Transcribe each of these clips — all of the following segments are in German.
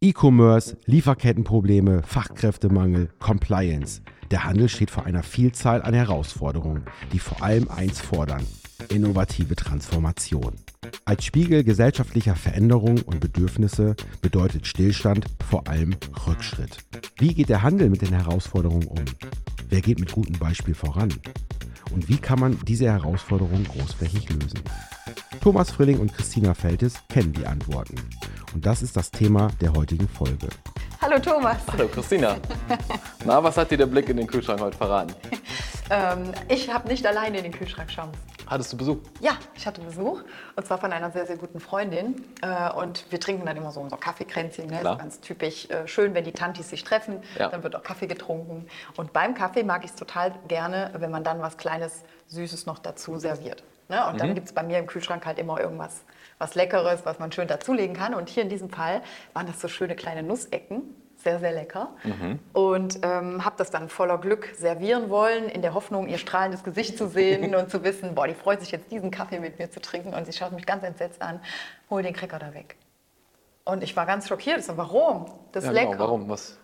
E-Commerce, Lieferkettenprobleme, Fachkräftemangel, Compliance. Der Handel steht vor einer Vielzahl an Herausforderungen, die vor allem eins fordern, innovative Transformation. Als Spiegel gesellschaftlicher Veränderungen und Bedürfnisse bedeutet Stillstand vor allem Rückschritt. Wie geht der Handel mit den Herausforderungen um? Wer geht mit gutem Beispiel voran? Und wie kann man diese Herausforderungen großflächig lösen? Thomas Frilling und Christina Feltes kennen die Antworten. Und das ist das Thema der heutigen Folge. Hallo Thomas. Hallo Christina. Na, was hat dir der Blick in den Kühlschrank heute verraten? Ähm, ich habe nicht alleine in den Kühlschrank schauen müssen. Hattest du Besuch? Ja, ich hatte Besuch und zwar von einer sehr, sehr guten Freundin. Äh, und wir trinken dann immer so unser Kaffeekränzchen. Ne? Ist ganz typisch äh, schön, wenn die Tantis sich treffen. Ja. Dann wird auch Kaffee getrunken. Und beim Kaffee mag ich es total gerne, wenn man dann was Kleines, Süßes noch dazu serviert. Ne? Und Mhm. dann gibt es bei mir im Kühlschrank halt immer irgendwas was Leckeres, was man schön dazulegen kann. Und hier in diesem Fall waren das so schöne kleine Nussecken. Sehr, sehr lecker. Mhm. Und ähm, habe das dann voller Glück servieren wollen, in der Hoffnung, ihr strahlendes Gesicht zu sehen und zu wissen, boah, die freut sich jetzt, diesen Kaffee mit mir zu trinken. Und sie schaut mich ganz entsetzt an, hol den Cracker da weg. Und ich war ganz schockiert. Ich so, warum? Das ist Ja, lecker. genau. Warum? Was?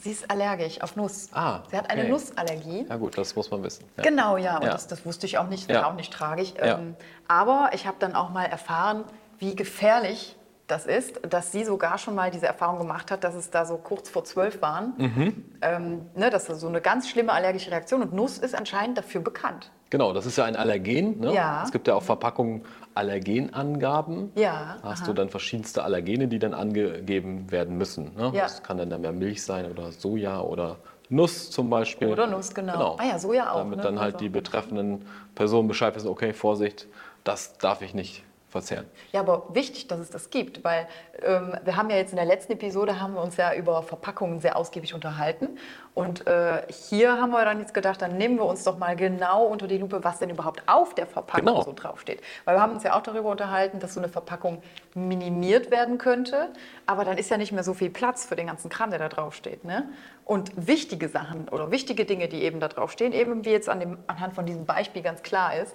Sie ist allergisch auf Nuss. Ah, Sie hat eine okay. Nussallergie. Ja gut, das muss man wissen. Ja. Genau, ja, und Ja. Das, das wusste ich auch nicht, das Ja. war auch nicht tragisch. Ähm, aber ich habe dann auch mal erfahren, wie gefährlich das ist, dass sie sogar schon mal diese Erfahrung gemacht hat, dass es da so kurz vor zwölf waren. Mhm. Ähm, ne, das ist so eine ganz schlimme allergische Reaktion und Nuss ist anscheinend dafür bekannt. Genau, das ist ja ein Allergen. Ne? Ja. Es gibt ja auf Verpackungen Allergenangaben. Ja, Da hast aha. du dann verschiedenste Allergene, die dann angegeben werden müssen. Ne? Ja. Das kann dann mehr Milch sein oder Soja oder Nuss zum Beispiel. Oder Nuss, genau. Ah ja, Soja auch, Damit ne? dann halt Also- die betreffenden Personen Bescheid wissen, okay, Vorsicht, das darf ich nicht verzehren. Ja, aber wichtig, dass es das gibt, weil ähm, wir haben ja jetzt in der letzten Episode haben wir uns ja über Verpackungen sehr ausgiebig unterhalten und äh, hier haben wir dann jetzt gedacht, dann nehmen wir uns doch mal genau unter die Lupe, was denn überhaupt auf der Verpackung Genau. so draufsteht. Weil wir haben uns ja auch darüber unterhalten, dass so eine Verpackung minimiert werden könnte, aber dann ist ja nicht mehr so viel Platz für den ganzen Kram, der da draufsteht. Ne? Und wichtige Sachen oder wichtige Dinge, die eben da draufstehen, eben wie jetzt an dem, anhand von diesem Beispiel ganz klar ist,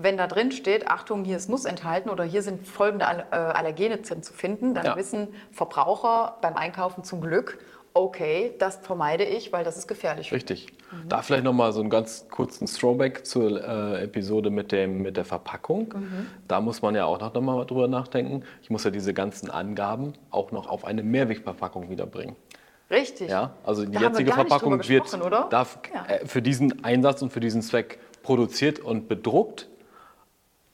wenn da drin steht, Achtung, hier ist Nuss enthalten oder hier sind folgende äh, Allergene drin zu finden, dann Ja. wissen Verbraucher beim Einkaufen zum Glück, okay, das vermeide ich, weil das ist gefährlich. Richtig. Mhm. Da vielleicht nochmal so einen ganz kurzen Throwback zur äh, Episode mit, dem, mit der Verpackung. Mhm. Da muss man ja auch noch mal drüber nachdenken. Ich muss ja diese ganzen Angaben auch noch auf eine Mehrwegverpackung wiederbringen. Richtig. Ja, also die Da wir jetzige nicht Verpackung wird oder? darf, Ja. äh, für diesen Einsatz und für diesen Zweck produziert und bedruckt.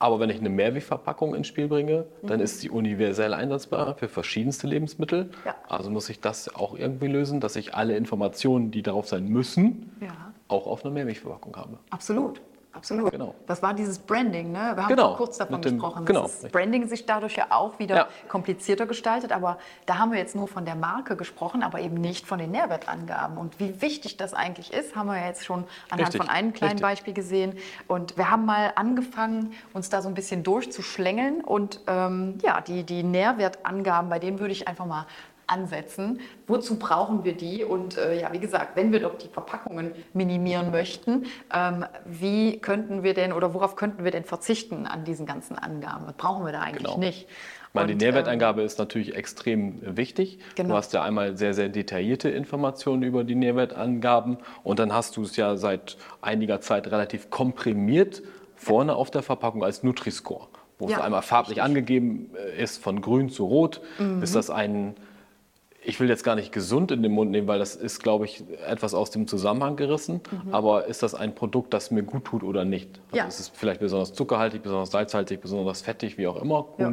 Aber wenn ich eine Mehrwegverpackung ins Spiel bringe, dann ist sie universell einsetzbar für verschiedenste Lebensmittel. Mhm. Ja. Also muss ich das auch irgendwie lösen, dass ich alle Informationen, die darauf sein müssen, Ja. auch auf einer Mehrwegverpackung habe. Absolut. Absolut. Genau. Das war dieses Branding, ne? Wir haben Genau, kurz davon dem- gesprochen, genau, dass das. Branding sich dadurch ja auch wieder Ja. komplizierter gestaltet. Aber da haben wir jetzt nur von der Marke gesprochen, aber eben nicht von den Nährwertangaben. Und wie wichtig das eigentlich ist, haben wir ja jetzt schon anhand Richtig, von einem kleinen richtig. Beispiel gesehen. Und wir haben mal angefangen, uns da so ein bisschen durchzuschlängeln. Und ähm, ja, die, die Nährwertangaben, bei denen würde ich einfach mal ansetzen. Wozu brauchen wir die? Und äh, ja, wie gesagt, wenn wir doch die Verpackungen minimieren möchten, ähm, wie könnten wir denn oder worauf könnten wir denn verzichten an diesen ganzen Angaben? Was brauchen wir da eigentlich Genau. nicht? Und, die ähm, Nährwertangabe ist natürlich extrem wichtig. Genau. Du hast ja einmal sehr, sehr detaillierte Informationen über die Nährwertangaben und dann hast du es ja seit einiger Zeit relativ komprimiert vorne auf der Verpackung als Nutri-Score, wo Ja, es einmal farblich richtig. angegeben äh, ist, von grün zu rot. Mhm. Ist das ein, ich will jetzt gar nicht gesund in den Mund nehmen, weil das ist, glaube ich, etwas aus dem Zusammenhang gerissen. Aber ist das ein Produkt, das mir gut tut oder nicht? Also Mhm. Ja. Ist es vielleicht besonders zuckerhaltig, besonders salzhaltig, besonders fettig, wie auch immer, Ja.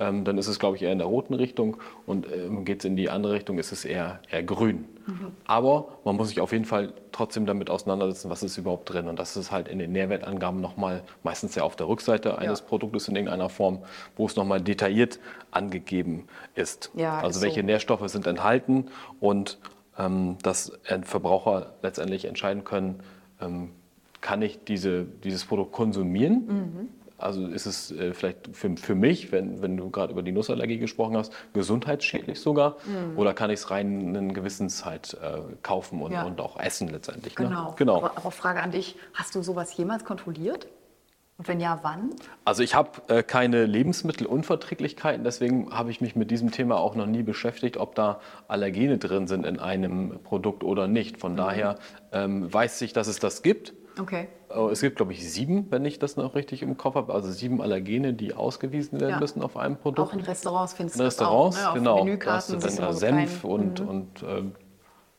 Ähm, dann ist es, glaube ich, eher in der roten Richtung. Und ähm, geht es in die andere Richtung, ist es eher, eher grün. Mhm. Aber man muss sich auf jeden Fall trotzdem damit auseinandersetzen, was ist überhaupt drin. Und das ist halt in den Nährwertangaben nochmal, meistens ja auf der Rückseite eines Produktes in irgendeiner Form, wo es nochmal detailliert angegeben ist. Ja, also ist so. welche Nährstoffe sind enthalten und ähm, dass äh, Verbraucher letztendlich entscheiden können, ähm, kann ich diese, dieses Produkt konsumieren? Mhm. Also ist es äh, vielleicht für, für mich, wenn, wenn du gerade über die Nussallergie gesprochen hast, gesundheitsschädlich sogar? Oder kann ich es rein einen Gewissensheit äh, kaufen und, Mhm. Ja. und auch essen letztendlich? Genau. Ne? genau. Aber, aber Frage an dich, hast du sowas jemals kontrolliert? Und wenn ja, wann? Also ich habe äh, keine Lebensmittelunverträglichkeiten, deswegen habe ich mich mit diesem Thema auch noch nie beschäftigt, ob da Allergene drin sind in einem Produkt oder nicht. Von mhm. daher ähm, weiß ich, dass es das gibt. Okay. Es gibt, glaube ich, sieben, wenn ich das noch richtig im Kopf habe. Also sieben Allergene, die ausgewiesen werden ja. müssen auf einem Produkt. Auch in Restaurants findest du das Restaurants, auch, ne? genau. Da hast du dann da Senf und, mhm. und äh,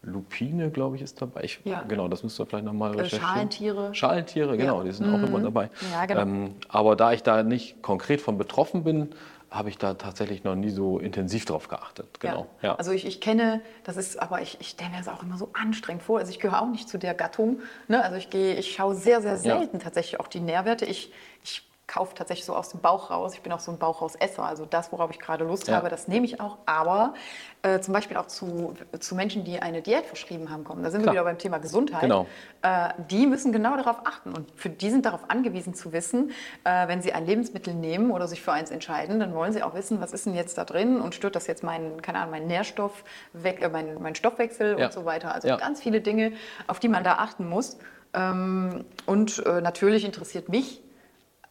Lupine, glaube ich, ist dabei. Ich, ja. Genau, das müsst ihr vielleicht nochmal äh, recherchieren. Schalentiere. Schalentiere, genau, ja. die sind mhm. auch immer dabei. Ja, genau. Ähm, aber da ich da nicht konkret von betroffen bin, habe ich da tatsächlich noch nie so intensiv drauf geachtet. Genau. Ja. ja. Also ich, ich kenne, das ist, aber ich, ich stelle mir das auch immer so anstrengend vor. Also ich gehöre auch nicht zu der Gattung. Ne? Also ich gehe, ich schaue sehr, sehr selten ja. tatsächlich auch die Nährwerte. Ich, ich kaufe tatsächlich so aus dem Bauch raus. Ich bin auch so ein Bauchrausesser. Also das, worauf ich gerade Lust ja. habe, das nehme ich auch. Aber äh, zum Beispiel auch zu, zu Menschen, die eine Diät verschrieben haben, kommen. Da sind Klar. wir wieder beim Thema Gesundheit. Genau. Äh, die müssen genau darauf achten. Und für die sind darauf angewiesen zu wissen, äh, wenn sie ein Lebensmittel nehmen oder sich für eins entscheiden, dann wollen sie auch wissen, was ist denn jetzt da drin und stört das jetzt meinen, keine Ahnung, meinen Nährstoff, weg, äh, meinen, meinen Stoffwechsel ja. und so weiter. Also ja. ganz viele Dinge, auf die man da achten muss. Ähm, und äh, natürlich interessiert mich,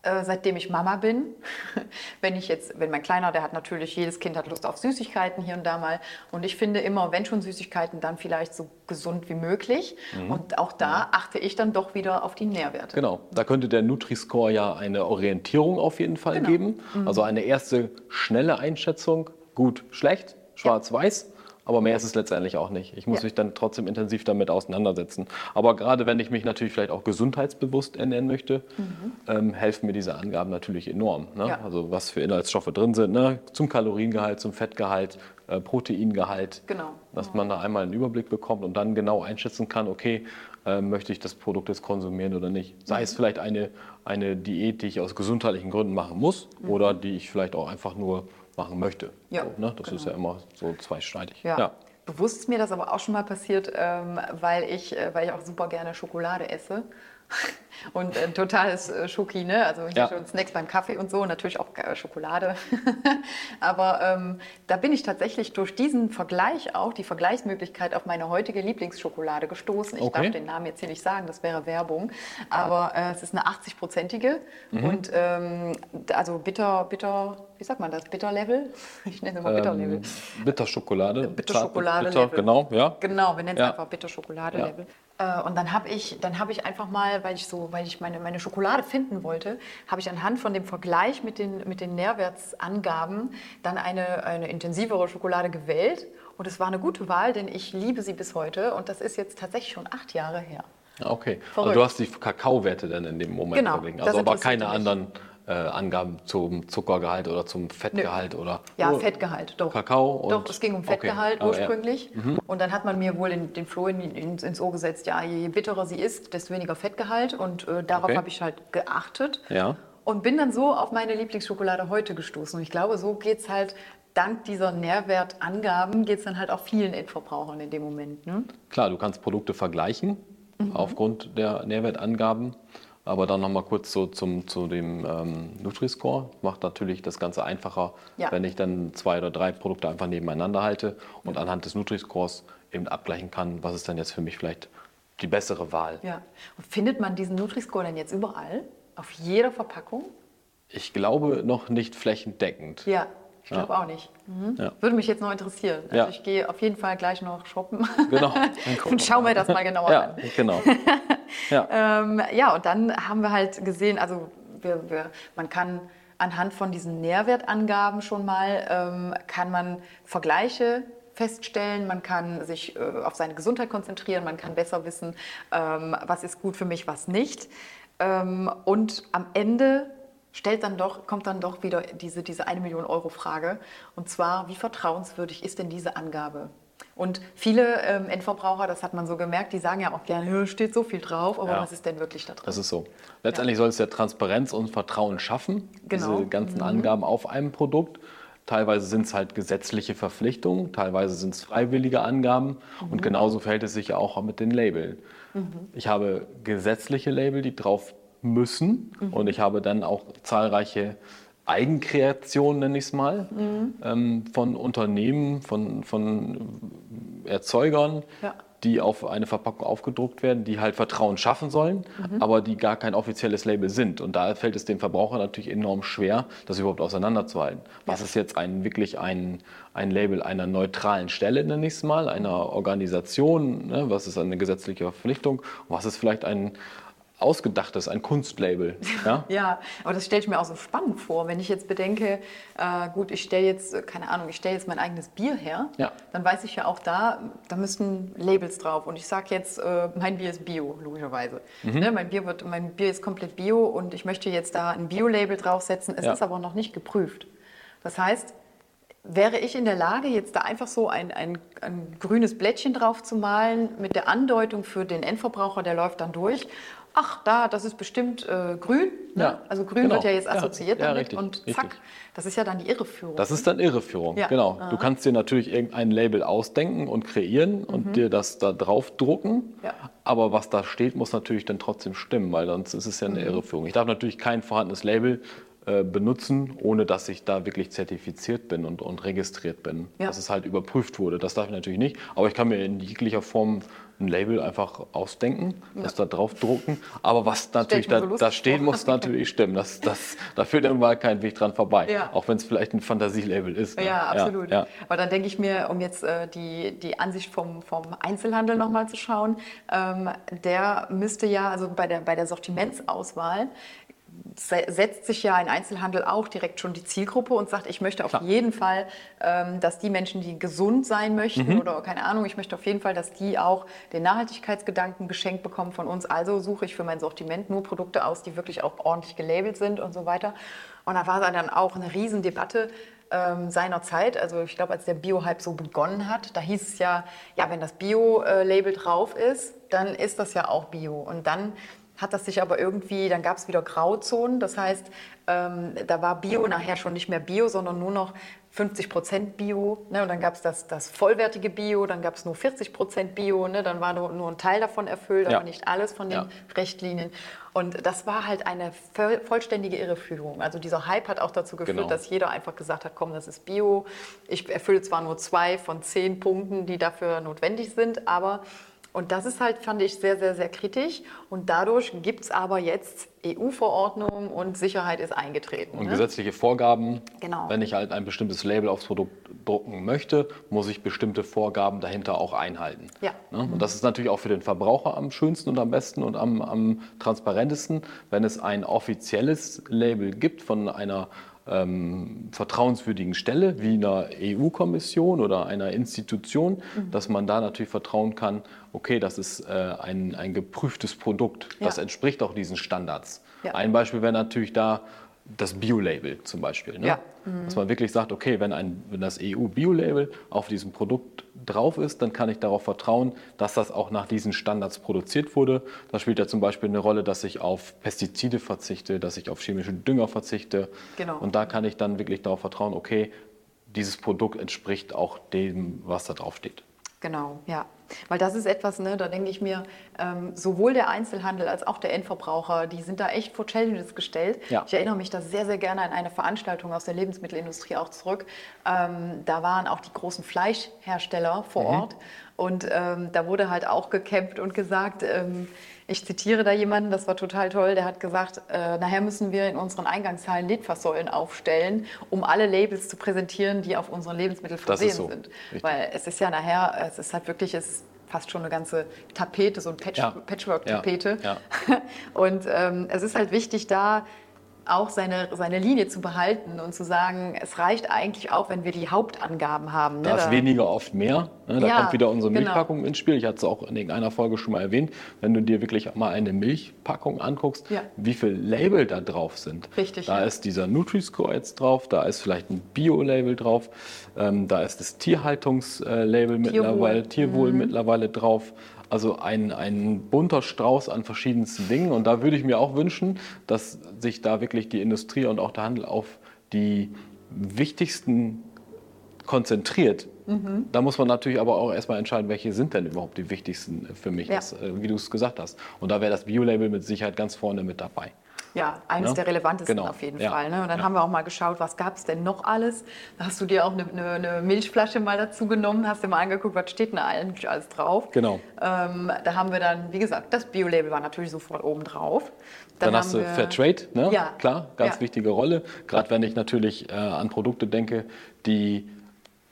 äh, seitdem ich Mama bin. wenn ich jetzt, wenn mein Kleiner, der hat natürlich, jedes Kind hat Lust auf Süßigkeiten hier und da mal. Und ich finde immer, wenn schon Süßigkeiten, dann vielleicht so gesund wie möglich. Mhm. Und auch da achte ich dann doch wieder auf die Nährwerte. Genau, da könnte der Nutri-Score ja eine Orientierung auf jeden Fall genau. geben. Mhm. Also eine erste schnelle Einschätzung, gut, schlecht, schwarz-weiß. Ja. Aber mehr ist es letztendlich auch nicht. Ich muss ja. mich dann trotzdem intensiv damit auseinandersetzen. Aber gerade wenn ich mich natürlich vielleicht auch gesundheitsbewusst ernähren möchte, mhm. ähm, helfen mir diese Angaben natürlich enorm. Ne? Ja. Also was für Inhaltsstoffe drin sind, ne? zum Kaloriengehalt, zum Fettgehalt, äh, Proteingehalt. Genau. Dass man da einmal einen Überblick bekommt und dann genau einschätzen kann, okay, äh, möchte ich das Produkt jetzt konsumieren oder nicht. Sei mhm. es vielleicht eine, eine Diät, die ich aus gesundheitlichen Gründen machen muss mhm. oder die ich vielleicht auch einfach nur machen möchte. Ja, so, ne? Das genau. ist ja immer so zweischneidig. Ja. ja. Bewusst ist mir das aber auch schon mal passiert, ähm, weil, ich, äh, weil ich auch super gerne Schokolade esse. Und ein totales äh, Schoki, ne? Also hier ja. schon Snacks beim Kaffee und so, natürlich auch äh, Schokolade. Aber ähm, da bin ich tatsächlich durch diesen Vergleich auch, die Vergleichsmöglichkeit auf meine heutige Lieblingsschokolade gestoßen. Ich okay. darf den Namen jetzt hier nicht sagen, das wäre Werbung. Aber äh, es ist eine 80-prozentige mhm. und ähm, also bitter, bitter, wie sagt man das? Bitterlevel? Ich nenne es mal Bitterlevel. Ähm, Bitterschokolade. Bitterschokolade. Bitter, genau, ja. Genau, wir nennen es ja. einfach Bitterschokolade-Level. Ja. Äh, und dann habe ich, hab ich einfach mal, weil ich, so, weil ich meine, meine Schokolade finden wollte, habe ich anhand von dem Vergleich mit den, mit den Nährwertsangaben dann eine, eine intensivere Schokolade gewählt. Und es war eine gute Wahl, denn ich liebe sie bis heute. Und das ist jetzt tatsächlich schon acht Jahre her. Okay. Also Verrückt. Also du hast die Kakaowerte dann in dem Moment genau, verglichen. Also aber keine anderen äh, Angaben zum Zuckergehalt oder zum Fettgehalt Nö. oder ja oh, Fettgehalt doch Kakao doch es ging um Fettgehalt okay. ursprünglich ja. mhm. und dann hat man mir wohl in, den Floh in, ins, ins Ohr gesetzt ja je bitterer sie ist desto weniger Fettgehalt und äh, darauf okay. habe ich halt geachtet ja. und bin dann so auf meine Lieblingsschokolade heute gestoßen und ich glaube so geht es halt dank dieser Nährwertangaben geht es dann halt auch vielen Endverbrauchern in dem Moment ne? klar du kannst Produkte vergleichen mhm. aufgrund der Nährwertangaben aber dann nochmal kurz so zum, zu dem ähm, Nutri-Score. Macht natürlich das Ganze einfacher, ja. wenn ich dann zwei oder drei Produkte einfach nebeneinander halte und ja. anhand des Nutri-Scores eben abgleichen kann, was ist dann jetzt für mich vielleicht die bessere Wahl. Ja. Und findet man diesen Nutri-Score denn jetzt überall? Auf jeder Verpackung? Ich glaube noch nicht flächendeckend. Ja, ich glaube ja. auch nicht. Mhm. Ja. Würde mich jetzt noch interessieren. Also ja. ich gehe auf jeden Fall gleich noch shoppen. Genau. und schaue mir das mal genauer ja, an. Genau. Ja. ähm, ja, und dann haben wir halt gesehen, also wir, wir, man kann anhand von diesen Nährwertangaben schon mal, ähm, kann man Vergleiche feststellen, man kann sich äh, auf seine Gesundheit konzentrieren, man kann besser wissen, ähm, was ist gut für mich, was nicht. Ähm, und am Ende stellt dann doch, kommt dann doch wieder diese, diese eine Million Euro Frage. Und zwar, wie vertrauenswürdig ist denn diese Angabe? Und viele ähm, Endverbraucher, das hat man so gemerkt, die sagen ja auch gerne, steht so viel drauf, aber ja. was ist denn wirklich da drin? Das ist so. Letztendlich ja. soll es ja Transparenz und Vertrauen schaffen, genau. diese ganzen mhm. Angaben auf einem Produkt. Teilweise sind es halt gesetzliche Verpflichtungen, teilweise sind es freiwillige Angaben mhm. und genauso verhält es sich ja auch mit den Labeln. Mhm. Ich habe gesetzliche Label, die drauf müssen. Mhm. Und ich habe dann auch zahlreiche Eigenkreationen, nenne ich es mal, mhm. ähm, von Unternehmen, von, von Erzeugern, ja. die auf eine Verpackung aufgedruckt werden, die halt Vertrauen schaffen sollen, mhm. aber die gar kein offizielles Label sind. Und da fällt es dem Verbraucher natürlich enorm schwer, das überhaupt auseinanderzuhalten. Was ist jetzt ein, wirklich ein, ein Label einer neutralen Stelle, nenne ich es mal, einer Organisation, ne? was ist eine gesetzliche Verpflichtung, was ist vielleicht ein, ausgedachtes, ein Kunstlabel. Ja, ja aber das stelle ich mir auch so spannend vor. Wenn ich jetzt bedenke, äh, gut, ich stelle jetzt, keine Ahnung, ich stelle jetzt mein eigenes Bier her, ja. dann weiß ich ja auch da, da müssten Labels drauf. Und ich sage jetzt, äh, mein Bier ist Bio, logischerweise. Mhm. Ne, mein, Bier wird, mein Bier ist komplett Bio und ich möchte jetzt da ein Bio-Label draufsetzen. Es ja. ist aber noch nicht geprüft. Das heißt, wäre ich in der Lage, jetzt da einfach so ein, ein, ein, grünes Blättchen drauf zu malen mit der Andeutung für den Endverbraucher, der läuft dann durch ach, da, das ist bestimmt äh, grün. Ne? Ja, also grün genau. wird ja jetzt assoziiert ja, damit richtig, und zack, richtig. das ist ja dann die Irreführung. Das ist dann Irreführung, ja. genau. Aha. Du kannst dir natürlich irgendein Label ausdenken und kreieren und mhm. dir das da drauf drucken, aber was da steht, muss natürlich dann trotzdem stimmen, weil sonst ist es ja eine mhm. Irreführung. Ich darf natürlich kein vorhandenes Label äh, benutzen, ohne dass ich da wirklich zertifiziert bin und, und registriert bin. Ja. Dass es halt überprüft wurde. Das darf ich natürlich nicht. Aber ich kann mir in jeglicher Form ein Label einfach ausdenken, ja. das da drauf drucken. Aber was natürlich da, so da stehen muss, natürlich stimmen. Das, das, da führt irgendwann kein Weg dran vorbei. Ja. Auch wenn es vielleicht ein Fantasielabel ist. Ne? Ja, absolut. Ja, Aber dann denke ich mir, um jetzt äh, die, die Ansicht vom, vom Einzelhandel nochmal zu schauen, ähm, der müsste ja, also bei der, bei der Sortimentsauswahl, setzt sich ja ein Einzelhandel auch direkt schon die Zielgruppe und sagt, ich möchte auf Klar. jeden Fall, ähm, dass die Menschen, die gesund sein möchten mhm. oder keine Ahnung, ich möchte auf jeden Fall, dass die auch den Nachhaltigkeitsgedanken geschenkt bekommen von uns. Also suche ich für mein Sortiment nur Produkte aus, die wirklich auch ordentlich gelabelt sind und so weiter. Und da war dann auch eine Riesendebatte ähm, seiner Zeit, also ich glaube, als der Bio-Hype so begonnen hat, da hieß es ja, ja, wenn das Bio-Label drauf ist, dann ist das ja auch Bio. Und dann hat das sich aber irgendwie, dann gab es wieder Grauzonen. Das heißt, ähm, da war Bio nachher schon nicht mehr Bio, sondern nur noch 50 Prozent Bio. Ne? Und dann gab es das, das vollwertige Bio, dann gab es nur 40 Prozent Bio. Ne? Dann war nur, nur ein Teil davon erfüllt, ja. aber nicht alles von den ja. Richtlinien. Und das war halt eine vollständige Irreführung. Also dieser Hype hat auch dazu geführt, genau. dass jeder einfach gesagt hat, komm, das ist Bio. Ich erfülle zwar nur zwei von zehn Punkten, die dafür notwendig sind, aber und das ist halt, fand ich, sehr, sehr, sehr kritisch. Und dadurch gibt es aber jetzt EU-Verordnungen und Sicherheit ist eingetreten. Und ne? gesetzliche Vorgaben. Genau. Wenn ich halt ein bestimmtes Label aufs Produkt drucken möchte, muss ich bestimmte Vorgaben dahinter auch einhalten. Ja. Ne? Und das ist natürlich auch für den Verbraucher am schönsten und am besten und am, am transparentesten, wenn es ein offizielles Label gibt von einer ähm, vertrauenswürdigen Stelle wie einer EU-Kommission oder einer Institution, mhm. dass man da natürlich vertrauen kann, okay, das ist äh, ein, ein geprüftes Produkt, das ja. entspricht auch diesen Standards. Ja. Ein Beispiel wäre natürlich da das Bio-Label zum Beispiel. Ne? Ja. Mhm. Dass man wirklich sagt, okay, wenn, ein, wenn das EU-Bio-Label auf diesem Produkt drauf ist, dann kann ich darauf vertrauen, dass das auch nach diesen Standards produziert wurde. Da spielt ja zum Beispiel eine Rolle, dass ich auf Pestizide verzichte, dass ich auf chemische Dünger verzichte. Genau. Und da kann ich dann wirklich darauf vertrauen, okay, dieses Produkt entspricht auch dem, was da drauf steht. Genau, ja. Weil das ist etwas, ne, da denke ich mir, ähm, sowohl der Einzelhandel als auch der Endverbraucher, die sind da echt vor Challenges gestellt. Ja. Ich erinnere mich da sehr, sehr gerne an eine Veranstaltung aus der Lebensmittelindustrie auch zurück. Ähm, da waren auch die großen Fleischhersteller vor mhm. Ort und ähm, da wurde halt auch gekämpft und gesagt, ähm, ich zitiere da jemanden, das war total toll, der hat gesagt, äh, nachher müssen wir in unseren Eingangshallen Litfaßsäulen aufstellen, um alle Labels zu präsentieren, die auf unseren Lebensmitteln versehen so. sind. Richtig. Weil es ist ja nachher, es ist halt wirklich, es fast schon eine ganze Tapete, so ein Patch, ja. Patchwork-Tapete. Ja. Ja. Und ähm, es ist halt wichtig, da auch seine, seine Linie zu behalten und zu sagen, es reicht eigentlich auch, wenn wir die Hauptangaben haben. Ne? Da ist weniger oft mehr. Ne? Da ja, kommt wieder unsere genau. Milchpackung genau. ins Spiel. Ich hatte es auch in irgendeiner Folge schon mal erwähnt. Wenn du dir wirklich mal eine Milchpackung anguckst, ja. wie viele Label da drauf sind. Richtig. Da ja. ist dieser Nutri-Score jetzt drauf, da ist vielleicht ein Bio-Label drauf, ähm, da ist das Tierhaltungslabel mittlerweile, Tierwohl mhm. mittlerweile drauf. Also ein, ein bunter Strauß an verschiedensten Dingen. Und da würde ich mir auch wünschen, dass sich da wirklich die Industrie und auch der Handel auf die wichtigsten konzentriert. Mhm. Da muss man natürlich aber auch erstmal entscheiden, welche sind denn überhaupt die wichtigsten für mich, ja. das, äh, wie du es gesagt hast. Und da wäre das Bio-Label mit Sicherheit ganz vorne mit dabei. Ja, eines Ja? der relevantesten Genau. auf jeden Ja. Fall. Ne? Und dann Ja. haben wir auch mal geschaut, was gab es denn noch alles. Da hast du dir auch eine, eine, eine Milchflasche mal dazu genommen, hast dir mal angeguckt, was steht denn eigentlich alles drauf. Genau. Ähm, da haben wir dann, wie gesagt, das Bio-Label war natürlich sofort oben drauf. Dann, hast haben du Fairtrade, ne? Ja. klar, ganz Ja. wichtige Rolle. Gerade wenn ich natürlich äh, an Produkte denke, die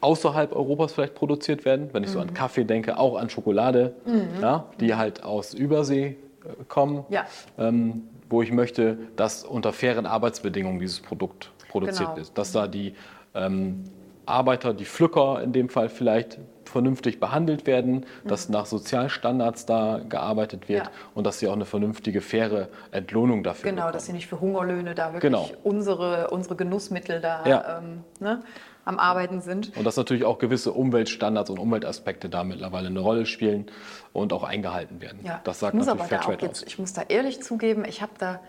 außerhalb Europas vielleicht produziert werden. Wenn ich Mhm. so an Kaffee denke, auch an Schokolade, ja, die halt aus Übersee äh, kommen, Ja. ähm, wo ich möchte, dass unter fairen Arbeitsbedingungen dieses Produkt produziert Genau. ist. Dass da die ähm, Arbeiter, die Pflücker in dem Fall vielleicht vernünftig behandelt werden, dass nach Sozialstandards da gearbeitet wird Mhm. Ja. und dass sie auch eine vernünftige, faire Entlohnung dafür Genau, bekommen. dass sie nicht für Hungerlöhne da wirklich Genau. unsere, unsere Genussmittel da Ja. ähm, ne, am Arbeiten sind. Und dass natürlich auch gewisse Umweltstandards und Umweltaspekte da mittlerweile eine Rolle spielen und auch eingehalten werden. Ja, Das sagt ich muss natürlich aber da auch jetzt, aus. ich muss da ehrlich zugeben, ich habe da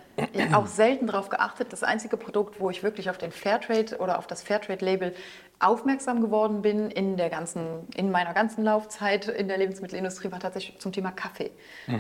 auch selten darauf geachtet. Das einzige Produkt, wo ich wirklich auf den Fairtrade oder auf das Fairtrade-Label aufmerksam geworden bin in der ganzen, in meiner ganzen Laufzeit in der Lebensmittelindustrie, war tatsächlich zum Thema Kaffee.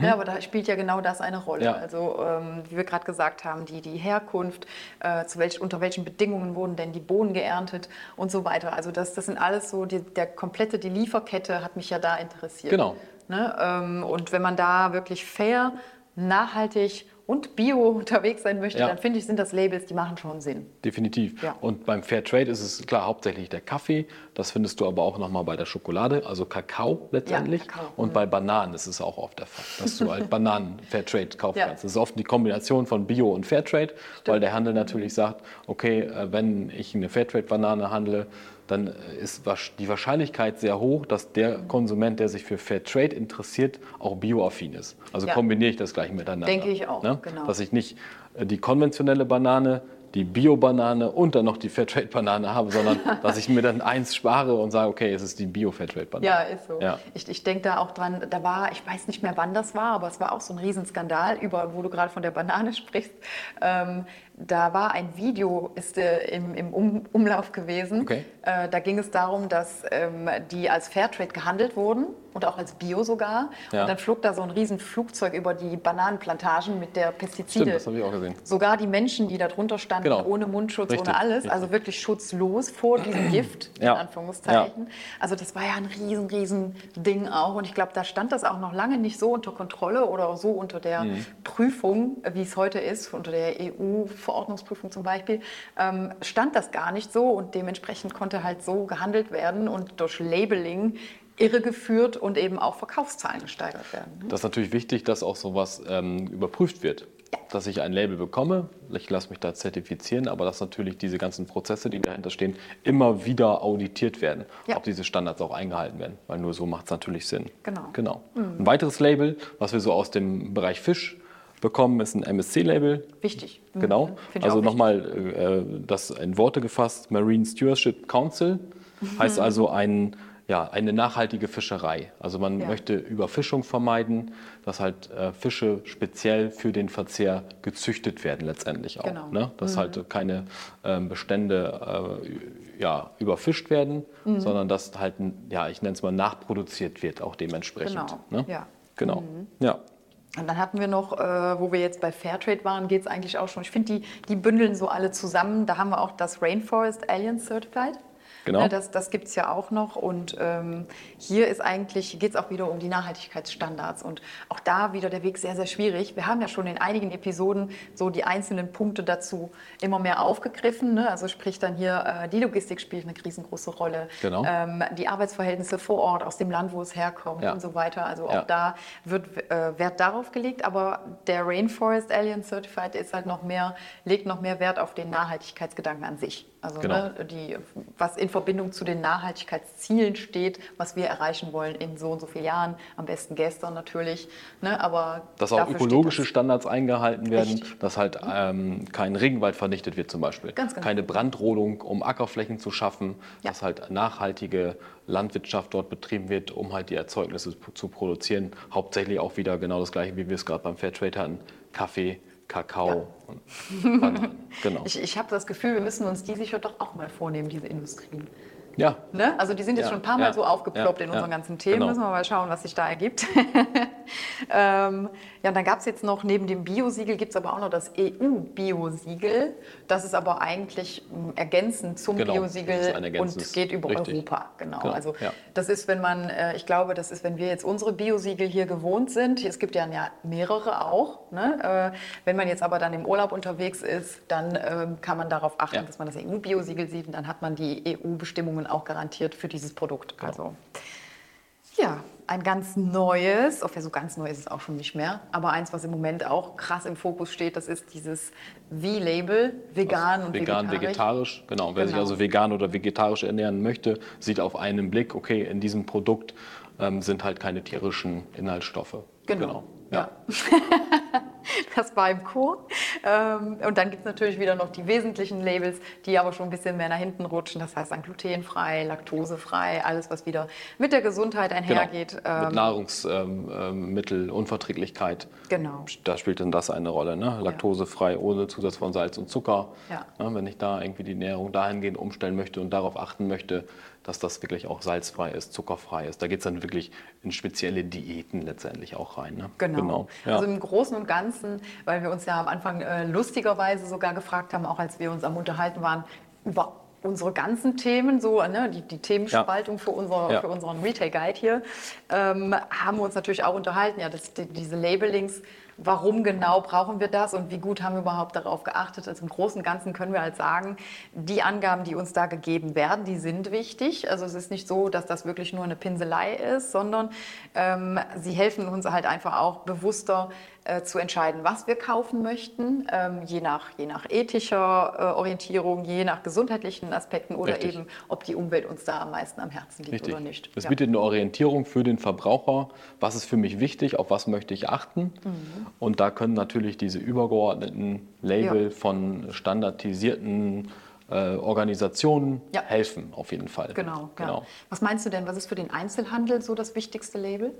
Ja, aber da spielt ja genau das eine Rolle. Mhm. Ja. Also ähm, wie wir gerade gesagt haben, die, die Herkunft, äh, welch, unter welchen Bedingungen wurden denn die Bohnen geerntet und so weiter. Also das, das sind alles so, die, der komplette, die Lieferkette hat mich ja da interessiert. Genau. Ne? Ähm, und wenn man da wirklich fair, nachhaltig und bio unterwegs sein möchte, Ja. dann finde ich, sind das Labels, die machen schon Sinn. Definitiv. Ja. Und beim Fairtrade ist es klar hauptsächlich der Kaffee. Das findest du aber auch nochmal bei der Schokolade, also Kakao letztendlich. Kakao, mhm. Und bei Bananen ist es auch oft der Fall, dass du halt Bananen Fairtrade kaufen Ja. kannst. Das ist oft die Kombination von Bio und Fairtrade, weil der Handel natürlich sagt, okay, äh, wenn ich eine Fairtrade-Banane handle, dann ist die Wahrscheinlichkeit sehr hoch, dass der Konsument, der sich für Fairtrade interessiert, auch bioaffin ist. Also Ja. kombiniere ich das gleich miteinander. Denke ich auch, Ne? genau. Dass ich nicht äh, die konventionelle Banane, die Bio-Banane und dann noch die Fairtrade-Banane habe, sondern dass ich mir dann eins spare und sage, okay, es ist die Bio-Fairtrade-Banane. Ja, ist so. Ja. Ich, ich denke da auch dran, da war, ich weiß nicht mehr, wann das war, aber es war auch so ein Riesenskandal, über, wo du gerade von der Banane sprichst. Ähm, da war ein Video, ist äh, im, im um, Umlauf gewesen. Okay. Äh, da ging es darum, dass ähm, die als Fairtrade gehandelt wurden und auch als Bio sogar. Ja. Und dann flog da so ein Riesenflugzeug über die Bananenplantagen mit der Pestizide. Stimmt, das habe ich auch gesehen. Sogar die Menschen, die da drunter standen, Genau. ohne Mundschutz, Richtig, ohne alles, richtig. also wirklich schutzlos vor diesem Gift, in Ja. Anführungszeichen. Also das war ja ein riesen, riesen Ding auch. Und ich glaube, da stand das auch noch lange nicht so unter Kontrolle oder so unter der Mhm. Prüfung, wie es heute ist, unter der EU-Verordnungsprüfung zum Beispiel, ähm, stand das gar nicht so und dementsprechend konnte halt so gehandelt werden und durch Labeling irregeführt und eben auch Verkaufszahlen gesteigert werden. Das ist natürlich wichtig, dass auch sowas ähm, überprüft wird. Dass ich ein Label bekomme, ich lasse mich da zertifizieren, aber dass natürlich diese ganzen Prozesse, die dahinter stehen, immer wieder auditiert werden, Ja. ob diese Standards auch eingehalten werden, weil nur so macht es natürlich Sinn. Genau. genau. Ein weiteres Label, was wir so aus dem Bereich Fisch bekommen, ist ein MSC-Label. Wichtig. Mhm. Genau. Finde ich Also nochmal äh, das in Worte gefasst, Marine Stewardship Council heißt also ein, ja, eine nachhaltige Fischerei. Also man Ja. möchte Überfischung vermeiden, dass halt äh, Fische speziell für den Verzehr gezüchtet werden letztendlich auch. Genau. Ne? Dass halt keine ähm, Bestände äh, ja, überfischt werden, Mhm. sondern dass halt, ja, ich nenne es mal, nachproduziert wird auch dementsprechend. Genau. Ne? Ja. Genau. Ja. Und dann hatten wir noch, äh, wo wir jetzt bei Fairtrade waren, geht es eigentlich auch schon. Ich finde, die, die bündeln so alle zusammen. Da haben wir auch das Rainforest Alliance Certified. Genau. Ne, das das gibt es ja auch noch. Und ähm, hier ist eigentlich, geht es auch wieder um die Nachhaltigkeitsstandards. Und auch da wieder der Weg sehr, sehr schwierig. Wir haben ja schon in einigen Episoden so die einzelnen Punkte dazu immer mehr aufgegriffen. Ne? Also sprich dann hier, äh, die Logistik spielt eine riesengroße Rolle. Genau. Ähm, die Arbeitsverhältnisse vor Ort, aus dem Land, wo es herkommt Ja. und so weiter. Also auch Ja. da wird äh, Wert darauf gelegt, aber der Rainforest Alliance Certified ist halt noch mehr, legt noch mehr Wert auf den Nachhaltigkeitsgedanken an sich. Also Genau. ne, die, was in Verbindung zu den Nachhaltigkeitszielen steht, was wir erreichen wollen in so und so vielen Jahren, am besten gestern natürlich. Ne, aber Dass auch ökologische. Standards eingehalten werden, Richtig. dass halt ähm, kein Regenwald vernichtet wird zum Beispiel. Ganz genau. Keine Brandrodung, um Ackerflächen zu schaffen, Ja. dass halt nachhaltige Landwirtschaft dort betrieben wird, um halt die Erzeugnisse zu produzieren. Hauptsächlich auch wieder genau das gleiche, wie wir es gerade beim Fairtrade hatten. Kaffee, Kakao und Bananen. Genau. Ich, ich habe das Gefühl, wir müssen uns die sicher doch auch mal vornehmen, diese Industrien. Ja. Ne? Also die sind jetzt Ja, schon ein paar Mal ja, so aufgeploppt ja, in unseren ganzen Themen. genau. Müssen wir mal schauen, was sich da ergibt. ähm, ja, und dann gab es jetzt noch, neben dem Bio-Siegel gibt es aber auch noch das EU-Bio-Siegel. Das ist aber eigentlich ähm, ergänzend zum Genau, Bio-Siegel und geht über richtig. Europa. Genau. Genau, Also das ist, wenn man, äh, ich glaube, das ist, wenn wir jetzt unsere Bio-Siegel hier gewohnt sind. Es gibt ja, mehrere auch. Ne? Äh, wenn man jetzt aber dann im Urlaub unterwegs ist, dann ähm, kann man darauf achten, dass man das EU-Bio-Siegel sieht und dann hat man die EU-Bestimmungen auch garantiert für dieses Produkt. Genau. Also ja, ein ganz neues, okay, so ganz neu ist es auch schon nicht mehr, aber eins, was im Moment auch krass im Fokus steht, das ist dieses V-Label, vegan und vegan, vegetarisch. vegetarisch. Genau. Wer sich Genau. also vegan oder vegetarisch ernähren möchte, sieht auf einen Blick, okay, in diesem Produkt ähm, sind halt keine tierischen Inhaltsstoffe. Genau. Ja. Das war im Chor. Ähm, und dann gibt es natürlich wieder noch die wesentlichen Labels, die aber schon ein bisschen mehr nach hinten rutschen. Das heißt dann glutenfrei, laktosefrei, alles, was wieder mit der Gesundheit Genau. einhergeht. Mit Ähm, Nahrungsmittelunverträglichkeit. genau. Da spielt dann das eine Rolle. Ne? Laktosefrei, ohne Zusatz von Salz und Zucker. Ja. Ne? Wenn ich da irgendwie die Ernährung dahingehend umstellen möchte und darauf achten möchte, dass das wirklich auch salzfrei ist, zuckerfrei ist. Da geht es dann wirklich in spezielle Diäten letztendlich auch rein. Ne? Genau. Ja. Also im Großen und Ganzen, weil wir uns ja am Anfang äh, lustigerweise sogar gefragt haben, auch als wir uns am Unterhalten waren, über unsere ganzen Themen, so ne, die, die Themenspaltung für, unser, Ja. für unseren Retail Guide hier, ähm, haben wir uns natürlich auch unterhalten, ja, das, die, diese Labelings, warum genau brauchen wir das und wie gut haben wir überhaupt darauf geachtet. Also im Großen und Ganzen können wir halt sagen, die Angaben, die uns da gegeben werden, die sind wichtig. Also es ist nicht so, dass das wirklich nur eine Pinselei ist, sondern ähm, sie helfen uns halt einfach auch bewusster äh, zu entscheiden, was wir kaufen möchten, ähm, je, nach, je nach ethischer äh, Orientierung, je nach gesundheitlichen Aspekten oder Richtig. eben, ob die Umwelt uns da am meisten am Herzen liegt Richtig. oder nicht. Es Ja. bietet eine Orientierung für den Verbraucher, was ist für mich wichtig, auf was möchte ich achten. Mhm. Und da können natürlich diese übergeordneten Label Ja. von standardisierten äh, Organisationen Ja. helfen, auf jeden Fall. Genau, ja. genau. Was meinst du denn, was ist für den Einzelhandel so das wichtigste Label?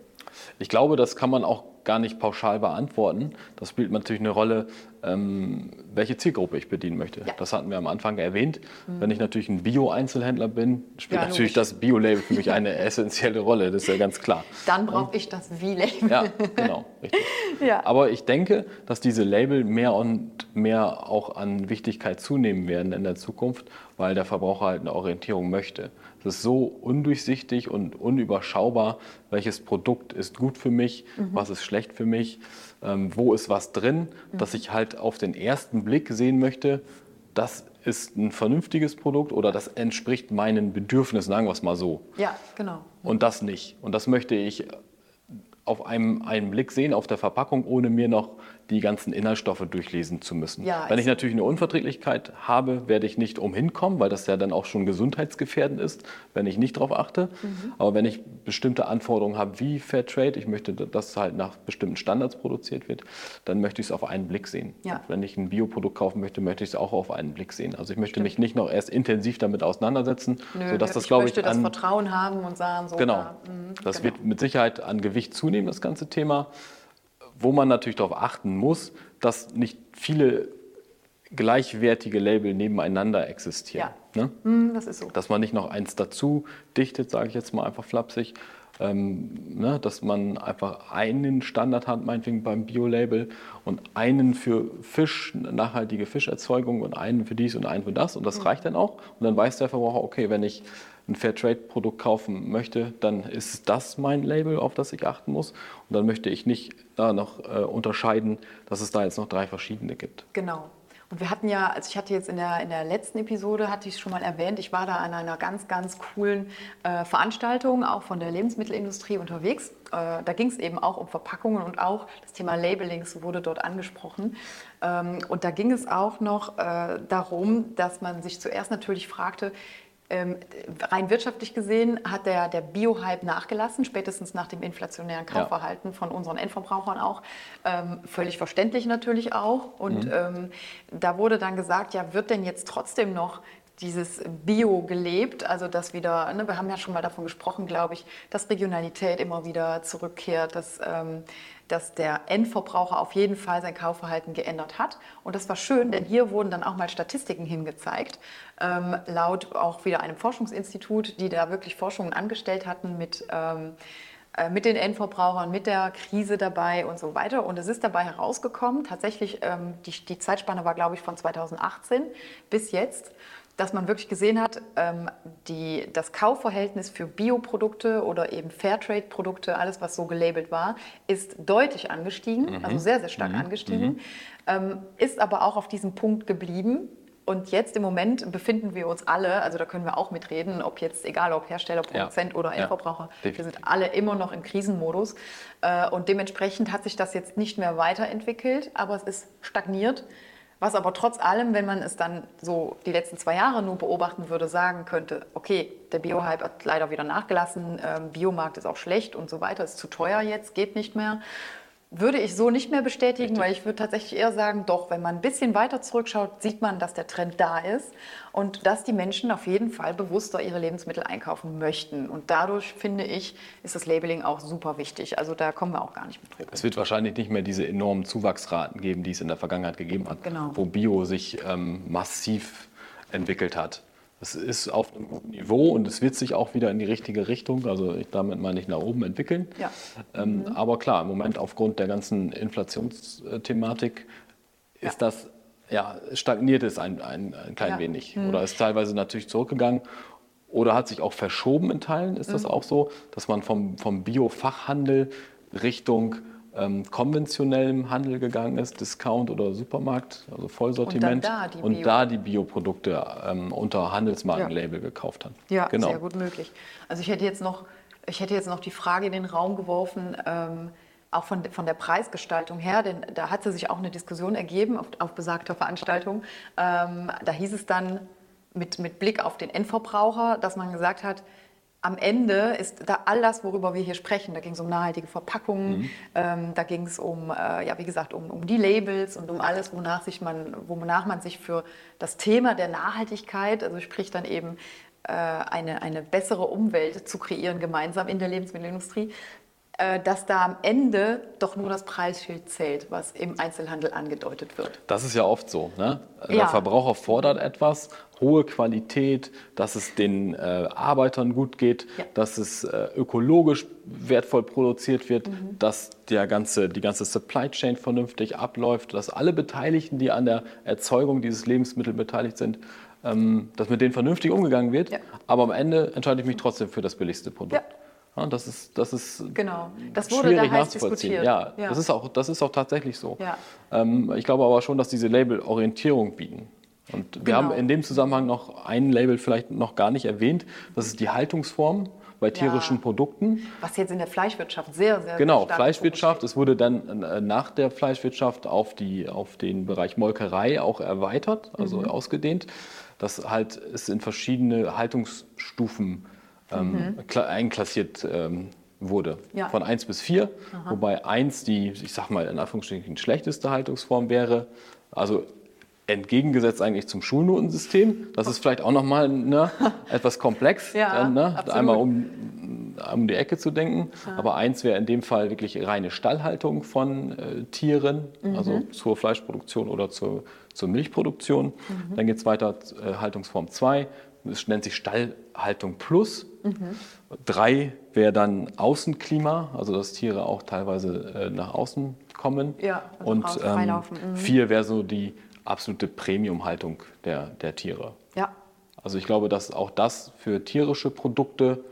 Ich glaube, das kann man auch gar nicht pauschal beantworten. Das spielt natürlich eine Rolle, welche Zielgruppe ich bedienen möchte. Ja. Mhm. Das hatten wir am Anfang erwähnt. Wenn ich natürlich ein Bio-Einzelhändler bin, spielt Ja, natürlich das Bio-Label für mich eine essentielle Rolle. Das ist ja ganz klar. Dann brauche ich das V-Label. Ja, genau, richtig. Ja. Aber ich denke, dass diese Label mehr und mehr auch an Wichtigkeit zunehmen werden in der Zukunft, weil der Verbraucher halt eine Orientierung möchte. Es ist so undurchsichtig und unüberschaubar, welches Produkt ist gut für mich, Mhm. was ist schlecht für mich, ähm, wo ist was drin, dass ich halt auf den ersten Blick sehen möchte, das ist ein vernünftiges Produkt oder das entspricht meinen Bedürfnissen, sagen wir es mal so Ja, genau. und das nicht. Und das möchte ich auf einem, einen Blick sehen, auf der Verpackung, ohne mir noch die ganzen Inhaltsstoffe durchlesen zu müssen. Ja, Wenn es- ich natürlich eine Unverträglichkeit habe, werde ich nicht umhin kommen, weil das ja dann auch schon gesundheitsgefährdend ist, wenn ich nicht darauf achte. Mhm. Aber wenn ich bestimmte Anforderungen habe, wie Fairtrade, ich möchte, dass halt nach bestimmten Standards produziert wird, dann möchte ich es auf einen Blick sehen. Ja. Wenn ich ein Bioprodukt kaufen möchte, möchte ich es auch auf einen Blick sehen. Also ich möchte mich nicht noch erst intensiv damit auseinandersetzen, Nö, sodass das, ich glaube möchte ich, das an, Vertrauen haben und sagen, so, Genau. da, mm, Das genau. wird mit Sicherheit an Gewicht zunehmen, das ganze Thema. Wo man natürlich darauf achten muss, dass nicht viele gleichwertige Label nebeneinander existieren. Ne? Mm, das ist so. Dass man nicht noch eins dazu dichtet, sage ich jetzt mal einfach flapsig. Ähm, ne, dass man einfach einen Standard hat, meinetwegen beim Bio-Label und einen für Fisch, nachhaltige Fischerzeugung und einen für dies und einen für das und das reicht dann auch. Und dann weiß der Verbraucher, okay, wenn ich ein Fairtrade-Produkt kaufen möchte, dann ist das mein Label, auf das ich achten muss. Und dann möchte ich nicht da noch äh, unterscheiden, dass es da jetzt noch drei verschiedene gibt. Genau. Und wir hatten ja, also ich hatte jetzt in der, in der letzten Episode, hatte ich es schon mal erwähnt, ich war da an einer ganz, ganz coolen äh, Veranstaltung, auch von der Lebensmittelindustrie unterwegs. Äh, da ging es eben auch um Verpackungen und auch das Thema Labelings wurde dort angesprochen. Ähm, und da ging es auch noch äh, darum, dass man sich zuerst natürlich fragte, ähm, rein wirtschaftlich gesehen hat der, der Bio-Hype nachgelassen, spätestens nach dem inflationären Kaufverhalten von unseren Endverbrauchern auch. Ähm, völlig verständlich natürlich auch. Und ähm, da wurde dann gesagt, ja, wird denn jetzt trotzdem noch dieses Bio gelebt, also dass wieder, ne, wir haben ja schon mal davon gesprochen, glaube ich, dass Regionalität immer wieder zurückkehrt, dass, ähm, dass der Endverbraucher auf jeden Fall sein Kaufverhalten geändert hat. Und das war schön, denn hier wurden dann auch mal Statistiken hingezeigt, ähm, laut auch wieder einem Forschungsinstitut, die da wirklich Forschungen angestellt hatten mit ähm, äh, mit den Endverbrauchern, mit der Krise dabei und so weiter. Und es ist dabei herausgekommen, tatsächlich, ähm, die, die Zeitspanne war, glaube ich, von 2018 bis jetzt, dass man wirklich gesehen hat, ähm, die, das Kaufverhältnis für Bioprodukte oder eben Fairtrade-Produkte, alles was so gelabelt war, ist deutlich angestiegen, mhm. also sehr, sehr stark mhm. angestiegen, mhm. Ähm, ist aber auch auf diesem Punkt geblieben. Und jetzt im Moment befinden wir uns alle, also da können wir auch mitreden, ob jetzt, egal ob Hersteller, Produzent ja. oder Endverbraucher, ja, wir sind alle immer noch im Krisenmodus. Äh, und dementsprechend hat sich das jetzt nicht mehr weiterentwickelt, aber es ist stagniert. Was aber trotz allem, wenn man es dann so die letzten zwei Jahre nur beobachten würde, sagen könnte, okay, der Bio-Hype hat leider wieder nachgelassen, ähm, Biomarkt ist auch schlecht und so weiter, ist zu teuer jetzt, geht nicht mehr. Würde ich so nicht mehr bestätigen, Richtig. weil ich würde tatsächlich eher sagen, doch, wenn man ein bisschen weiter zurückschaut, sieht man, dass der Trend da ist und dass die Menschen auf jeden Fall bewusster ihre Lebensmittel einkaufen möchten. Und dadurch, finde ich, ist das Labeling auch super wichtig. Also da kommen wir auch gar nicht mit drüber. Es wird wahrscheinlich nicht mehr diese enormen Zuwachsraten geben, die es in der Vergangenheit gegeben hat, genau. wo Bio sich ähm, massiv entwickelt hat. Es ist auf einem guten Niveau und es wird sich auch wieder in die richtige Richtung, also ich, damit meine ich nach oben entwickeln. Ja. Ähm, mhm. Aber klar, im Moment aufgrund der ganzen Inflationsthematik ist ja. das, ja, stagniert es ein, ein, ein klein ja. wenig mhm. oder ist teilweise natürlich zurückgegangen oder hat sich auch verschoben in Teilen, ist mhm. das auch so, dass man vom, vom Bio-Fachhandel Richtung ähm, konventionellem Handel gegangen ist, Discount oder Supermarkt, also Vollsortiment, und, da die, und da die Bioprodukte ähm, unter Handelsmarkenlabel ja. gekauft hat. Ja, genau. sehr gut möglich. Also ich hätte jetzt noch, ich hätte jetzt noch die Frage in den Raum geworfen, ähm, auch von, von der Preisgestaltung her, denn da hatte sich auch eine Diskussion ergeben auf, auf besagter Veranstaltung. Ähm, da hieß es dann mit, mit Blick auf den Endverbraucher, dass man gesagt hat, am Ende ist da all das, worüber wir hier sprechen, da ging es um nachhaltige Verpackungen, mhm. ähm, da ging es um, äh, ja, wie gesagt, um, um die Labels und um alles, wonach, sich man, wonach man sich für das Thema der Nachhaltigkeit, also sprich dann eben äh, eine, eine bessere Umwelt zu kreieren, gemeinsam in der Lebensmittelindustrie, äh, dass da am Ende doch nur das Preisschild zählt, was im Einzelhandel angedeutet wird. Das ist ja oft so. Ne? Der ja. Verbraucher fordert etwas hohe Qualität, dass es den äh, Arbeitern gut geht, ja. dass es äh, ökologisch wertvoll produziert wird, mhm. dass der ganze, die ganze Supply Chain vernünftig abläuft, dass alle Beteiligten, die an der Erzeugung dieses Lebensmittels beteiligt sind, ähm, dass mit denen vernünftig umgegangen wird. Ja. Aber am Ende entscheide ich mich trotzdem für das billigste Produkt. Ja. Ja, das ist, das ist genau. das wurde schwierig nachzuvollziehen. Ja, ja, Das, ist auch, das ist auch tatsächlich so. Ja. Ähm, ich glaube aber schon, dass diese Label Orientierung bieten. Und wir genau. haben in dem Zusammenhang noch ein Label vielleicht noch gar nicht erwähnt. Das ist die Haltungsform bei tierischen ja. Produkten. Was jetzt in der Fleischwirtschaft sehr, sehr Genau, Fleischwirtschaft. Es wurde dann äh, nach der Fleischwirtschaft auf, die, auf den Bereich Molkerei auch erweitert, also mhm. ausgedehnt, dass halt es in verschiedene Haltungsstufen ähm, mhm. einklassiert ähm, wurde. Ja. Von 1 bis 4, wobei 1 die, ich sag mal, in Anführungsstrichen schlechteste Haltungsform wäre. Also entgegengesetzt eigentlich zum Schulnotensystem. Das ist vielleicht auch nochmal ne, etwas komplex, ja, äh, ne, einmal um, um die Ecke zu denken. Ja. Aber eins wäre in dem Fall wirklich reine Stallhaltung von äh, Tieren, mhm. also zur Fleischproduktion oder zur, zur Milchproduktion. Mhm. Dann geht es weiter, äh, Haltungsform 2, es nennt sich Stallhaltung Plus. Mhm. Drei wäre dann Außenklima, also dass Tiere auch teilweise äh, nach außen kommen. Ja, also und ähm, mhm. vier wäre so die absolute Premium-Haltung der, der Tiere. Ja. Also ich glaube, dass auch das für tierische Produkte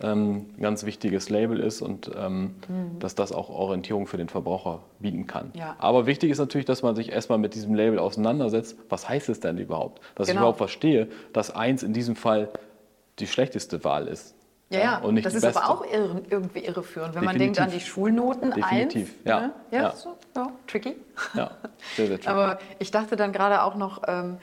ähm, ein ganz wichtiges Label ist und ähm, mhm. dass das auch Orientierung für den Verbraucher bieten kann. Ja. Aber wichtig ist natürlich, dass man sich erstmal mit diesem Label auseinandersetzt. Was heißt es denn überhaupt? Dass genau. ich überhaupt verstehe, dass eins in diesem Fall die schlechteste Wahl ist. Ja, ja. Und nicht das ist beste. aber auch irre, irgendwie irreführend, wenn Definitiv. man denkt an die Schulnoten. Definitiv, eins, ja. Ne? Ja, ja. So, ja, tricky. Ja, sehr, sehr tricky. aber ich dachte dann gerade auch noch, ähm,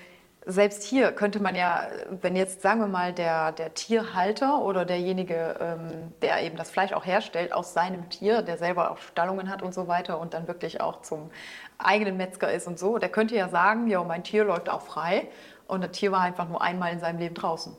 selbst hier könnte man ja, wenn jetzt sagen wir mal der, der Tierhalter oder derjenige, ähm, der eben das Fleisch auch herstellt aus seinem Tier, der selber auch Stallungen hat und so weiter und dann wirklich auch zum eigenen Metzger ist und so, der könnte ja sagen, ja, mein Tier läuft auch frei und das Tier war einfach nur einmal in seinem Leben draußen.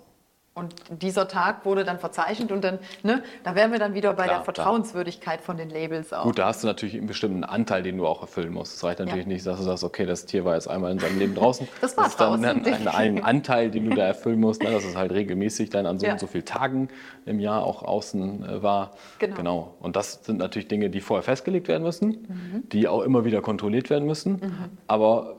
Und dieser Tag wurde dann verzeichnet und dann, ne, da wären wir dann wieder bei Klar, der Vertrauenswürdigkeit von den Labels auch. Gut, da hast du natürlich einen bestimmten Anteil, den du auch erfüllen musst. Es reicht natürlich Ja. nicht, dass du sagst, okay, das Tier war jetzt einmal in seinem Leben draußen. Das war ist dann ein, draußen. ein, Anteil, den du da erfüllen musst, ne, dass es halt regelmäßig dann an so Ja. und so vielen Tagen im Jahr auch außen äh, war. Genau. Und das sind natürlich Dinge, die vorher festgelegt werden müssen, Mhm. die auch immer wieder kontrolliert werden müssen, aber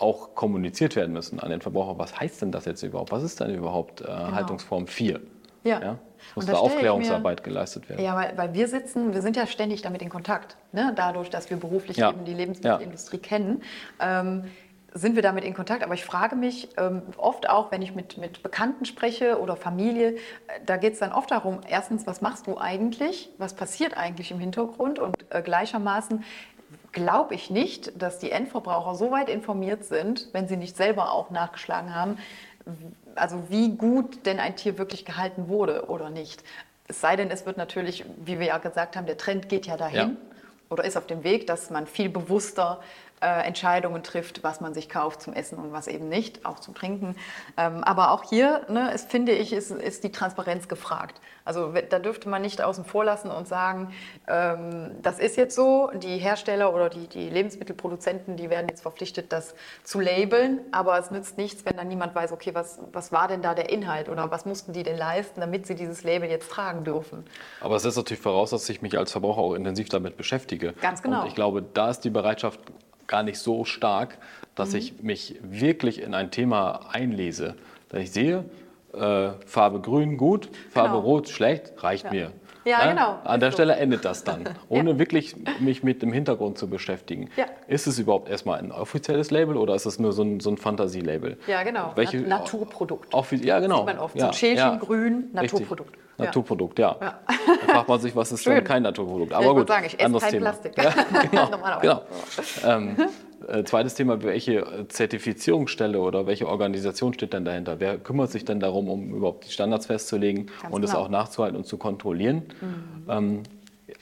auch kommuniziert werden müssen an den Verbraucher. Was heißt denn das jetzt überhaupt? Was ist denn überhaupt äh, Haltungsform 4? Ja. Ja? Muss da Aufklärungsarbeit geleistet werden. Ja, weil, weil wir sitzen, wir sind ja ständig damit in Kontakt. Ne? Dadurch, dass wir beruflich Ja. eben die Lebensmittelindustrie kennen, ähm, sind wir damit in Kontakt. Aber ich frage mich ähm, oft auch, wenn ich mit, mit Bekannten spreche oder Familie, äh, da geht es dann oft darum, erstens, was machst du eigentlich? Was passiert eigentlich im Hintergrund? Und äh, gleichermaßen glaube ich nicht, dass die Endverbraucher so weit informiert sind, wenn sie nicht selber auch nachgeschlagen haben, also wie gut denn ein Tier wirklich gehalten wurde oder nicht. Es sei denn, es wird natürlich, wie wir ja gesagt haben, der Trend geht ja dahin Ja. oder ist auf dem Weg, dass man viel bewusster äh, Entscheidungen trifft, was man sich kauft zum Essen und was eben nicht, auch zum Trinken. Ähm, aber auch hier, ne, es, finde ich, ist, ist die Transparenz gefragt. Also da dürfte man nicht außen vor lassen und sagen, ähm, das ist jetzt so, die Hersteller oder die, die Lebensmittelproduzenten, die werden jetzt verpflichtet, das zu labeln, aber es nützt nichts, wenn dann niemand weiß, okay, was, was war denn da der Inhalt oder was mussten die denn leisten, damit sie dieses Label jetzt tragen dürfen. Aber es setzt natürlich voraus, dass ich mich als Verbraucher auch intensiv damit beschäftige. Ganz genau. Und ich glaube, da ist die Bereitschaft gar nicht so stark, Mhm. dass ich mich wirklich in ein Thema einlese. Dass ich sehe, äh, Farbe grün gut, Farbe Genau. rot schlecht, reicht mir. Ja, genau. An der so. Stelle endet das dann, ohne wirklich mich mit dem Hintergrund zu beschäftigen. Ja. Ist es überhaupt erstmal ein offizielles Label oder ist es nur so ein, so ein Fantasielabel? Ja, genau. Welche, Nat- Naturprodukt. Offi ja, genau. Sieht man oft. Ja, so Schälchen, ja. grün, Richtig. Naturprodukt. Ja. Naturprodukt, ja. Ja. Da fragt man sich, was ist Schön. denn kein Naturprodukt? Aber ich gut, sagen, ich esse anderes kein Thema. Plastik. Ja, genau, Normalerweise. genau. ähm, äh, zweites Thema, welche Zertifizierungsstelle oder welche Organisation steht denn dahinter? Wer kümmert sich denn darum, um überhaupt die Standards festzulegen Ganz und es genau. auch nachzuhalten und zu kontrollieren? Ähm,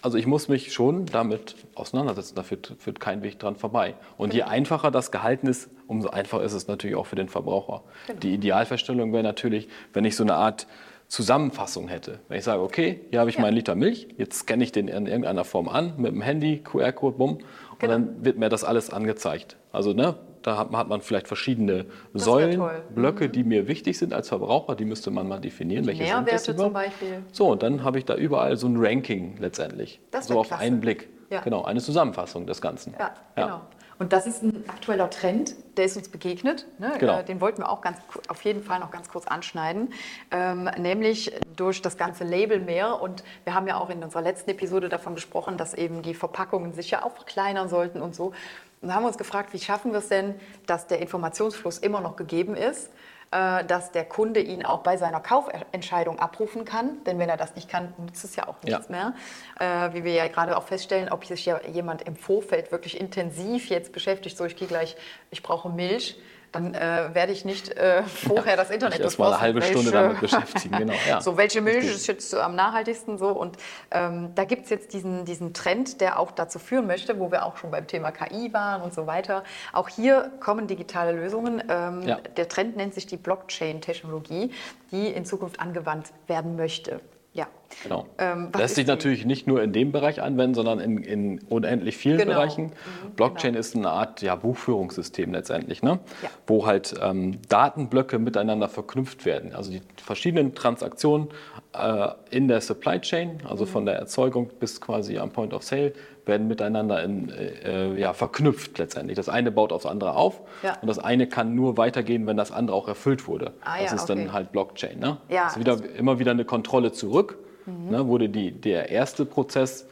also ich muss mich schon damit auseinandersetzen, da führt, führt kein Weg dran vorbei. Und je einfacher das gehalten ist, umso einfacher ist es natürlich auch für den Verbraucher. Die Idealverstellung wäre natürlich, wenn ich so eine Art Zusammenfassung hätte. Wenn ich sage, okay, hier habe ich Ja. meinen Liter Milch, jetzt scanne ich den in irgendeiner Form an mit dem Handy, QR-Code, bumm, und Genau. dann wird mir das alles angezeigt. Also ne, da hat, hat man vielleicht verschiedene wär Säulen. Blöcke, die mir wichtig sind als Verbraucher, die müsste man mal definieren. welche sind das Nährwerte zum? Beispiel. So, und dann habe ich da überall so ein Ranking letztendlich. Das so auf klasse. einen Blick. Ja. Genau, eine Zusammenfassung des Ganzen. Ja, genau. Und das ist ein aktueller Trend, der ist uns begegnet. Ne? Genau. Äh, Den wollten wir auch ganz, auf jeden Fall noch ganz kurz anschneiden. Ähm, nämlich durch das ganze Label mehr. Und wir haben ja auch in unserer letzten Episode davon gesprochen, dass eben die Verpackungen sich ja auch verkleinern sollten und so. Und da haben wir uns gefragt, wie schaffen wir es denn, dass der Informationsfluss immer noch gegeben ist? Äh, dass der Kunde ihn auch bei seiner Kaufentscheidung abrufen kann. Denn wenn er das nicht kann, nützt es ja auch nichts mehr. Äh, wie wir ja gerade auch feststellen, ob sich ja jemand im Vorfeld wirklich intensiv jetzt beschäftigt, so ich gehe gleich, ich brauche Milch, dann äh, werde ich nicht äh, vorher das Internet erst mal eine halbe Stunde welche- damit beschäftigen, genau. Ja. so, welche Milch ist jetzt am nachhaltigsten so? Und ähm, da gibt es jetzt diesen, diesen Trend, der auch dazu führen möchte, wo wir auch schon beim Thema KI waren und so weiter. Auch hier kommen digitale Lösungen. Ähm, Ja. Der Trend nennt sich die Blockchain-Technologie, die in Zukunft angewandt werden möchte. Ja. Genau. Ähm, Lässt sich natürlich nicht nur in dem Bereich anwenden, sondern in, in unendlich vielen Genau. Bereichen. Mhm, Blockchain genau. ist eine Art ja, Buchführungssystem letztendlich, ne? Ja. wo halt ähm, Datenblöcke miteinander verknüpft werden. Also die verschiedenen Transaktionen äh, in der Supply Chain, also Mhm. von der Erzeugung bis quasi am Point of Sale, werden miteinander in, äh, ja, verknüpft letztendlich. Das eine baut aufs andere auf Ja. und das eine kann nur weitergehen, wenn das andere auch erfüllt wurde. Ah, das ja, ist okay. dann halt Blockchain. Ne? Ja, das ist wieder, immer wieder eine Kontrolle zurück. Mhm. Ne, wurde die, der erste Prozess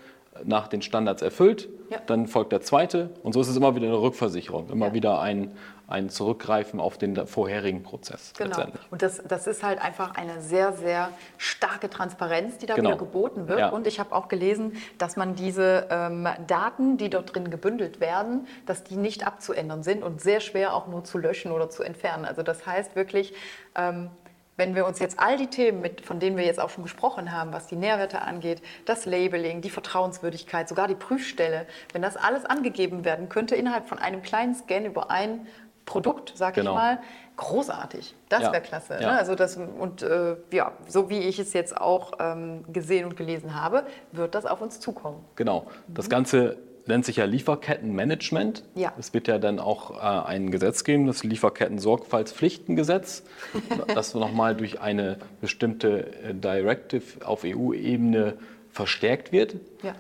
nach den Standards erfüllt, dann folgt der zweite und so ist es immer wieder eine Rückversicherung, immer wieder ein, ein Zurückgreifen auf den vorherigen Prozess Genau. Und das, das ist halt einfach eine sehr, sehr starke Transparenz, die da Genau. wieder geboten wird. Ja. Und ich habe auch gelesen, dass man diese ähm, Daten, die dort drin gebündelt werden, dass die nicht abzuändern sind und sehr schwer auch nur zu löschen oder zu entfernen. Also das heißt wirklich, ähm, wenn wir uns jetzt all die Themen, mit, von denen wir jetzt auch schon gesprochen haben, was die Nährwerte angeht, das Labeling, die Vertrauenswürdigkeit, sogar die Prüfstelle, wenn das alles angegeben werden könnte innerhalb von einem kleinen Scan über ein Produkt, sag Genau. ich mal, großartig. Das Ja. wäre klasse. Ja. Ne? Also das, und äh, ja, so wie ich es jetzt auch ähm, gesehen und gelesen habe, wird das auf uns zukommen. Genau. Das Ganze nennt sich ja Lieferkettenmanagement. Ja. Es wird ja dann auch äh, ein Gesetz geben, das Lieferketten-Sorgfaltspflichtengesetz, das nochmal durch eine bestimmte äh, Directive auf EU-Ebene verstärkt wird. Ja.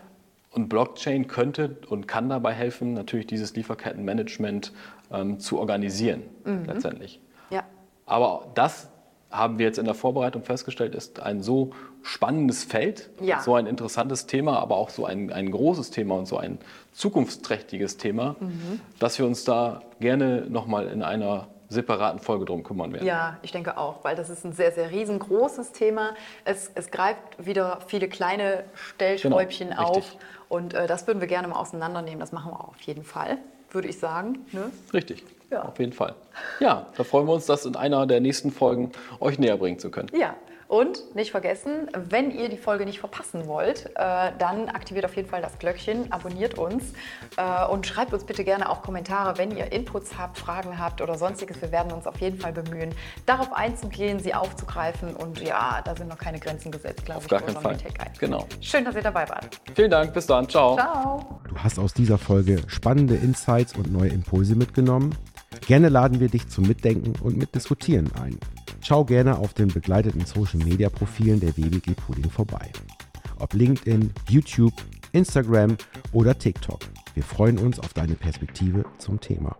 Und Blockchain könnte und kann dabei helfen, natürlich dieses Lieferkettenmanagement ähm, zu organisieren, Mhm. letztendlich. Ja. Aber das haben wir jetzt in der Vorbereitung festgestellt, ist ein so spannendes Feld, Ja. so ein interessantes Thema, aber auch so ein, ein großes Thema und so ein zukunftsträchtiges Thema, Mhm. dass wir uns da gerne nochmal in einer separaten Folge drum kümmern werden. Ja, ich denke auch, weil das ist ein sehr, sehr riesengroßes Thema. Es, es greift wieder viele kleine Stellschräubchen Genau, auf richtig. und äh, das würden wir gerne mal auseinandernehmen. Das machen wir auch auf jeden Fall, würde ich sagen. Ne? Richtig, Ja. auf jeden Fall. Ja, da freuen wir uns, das in einer der nächsten Folgen euch näher bringen zu können. Ja, und nicht vergessen, wenn ihr die Folge nicht verpassen wollt, äh, dann aktiviert auf jeden Fall das Glöckchen, abonniert uns äh, und schreibt uns bitte gerne auch Kommentare, wenn ihr Inputs habt, Fragen habt oder sonstiges. Wir werden uns auf jeden Fall bemühen, darauf einzugehen, sie aufzugreifen und ja, da sind noch keine Grenzen gesetzt, glaube Auf ich. gar wo keinen Fall. Genau. Schön, dass ihr dabei wart. Vielen Dank, bis dann, ciao. Ciao. Du hast aus dieser Folge spannende Insights und neue Impulse mitgenommen? Gerne laden wir dich zum Mitdenken und Mitdiskutieren ein. Schau gerne auf den begleiteten Social Media Profilen der WBG Pooling vorbei. Ob LinkedIn, YouTube, Instagram oder TikTok. Wir freuen uns auf deine Perspektive zum Thema.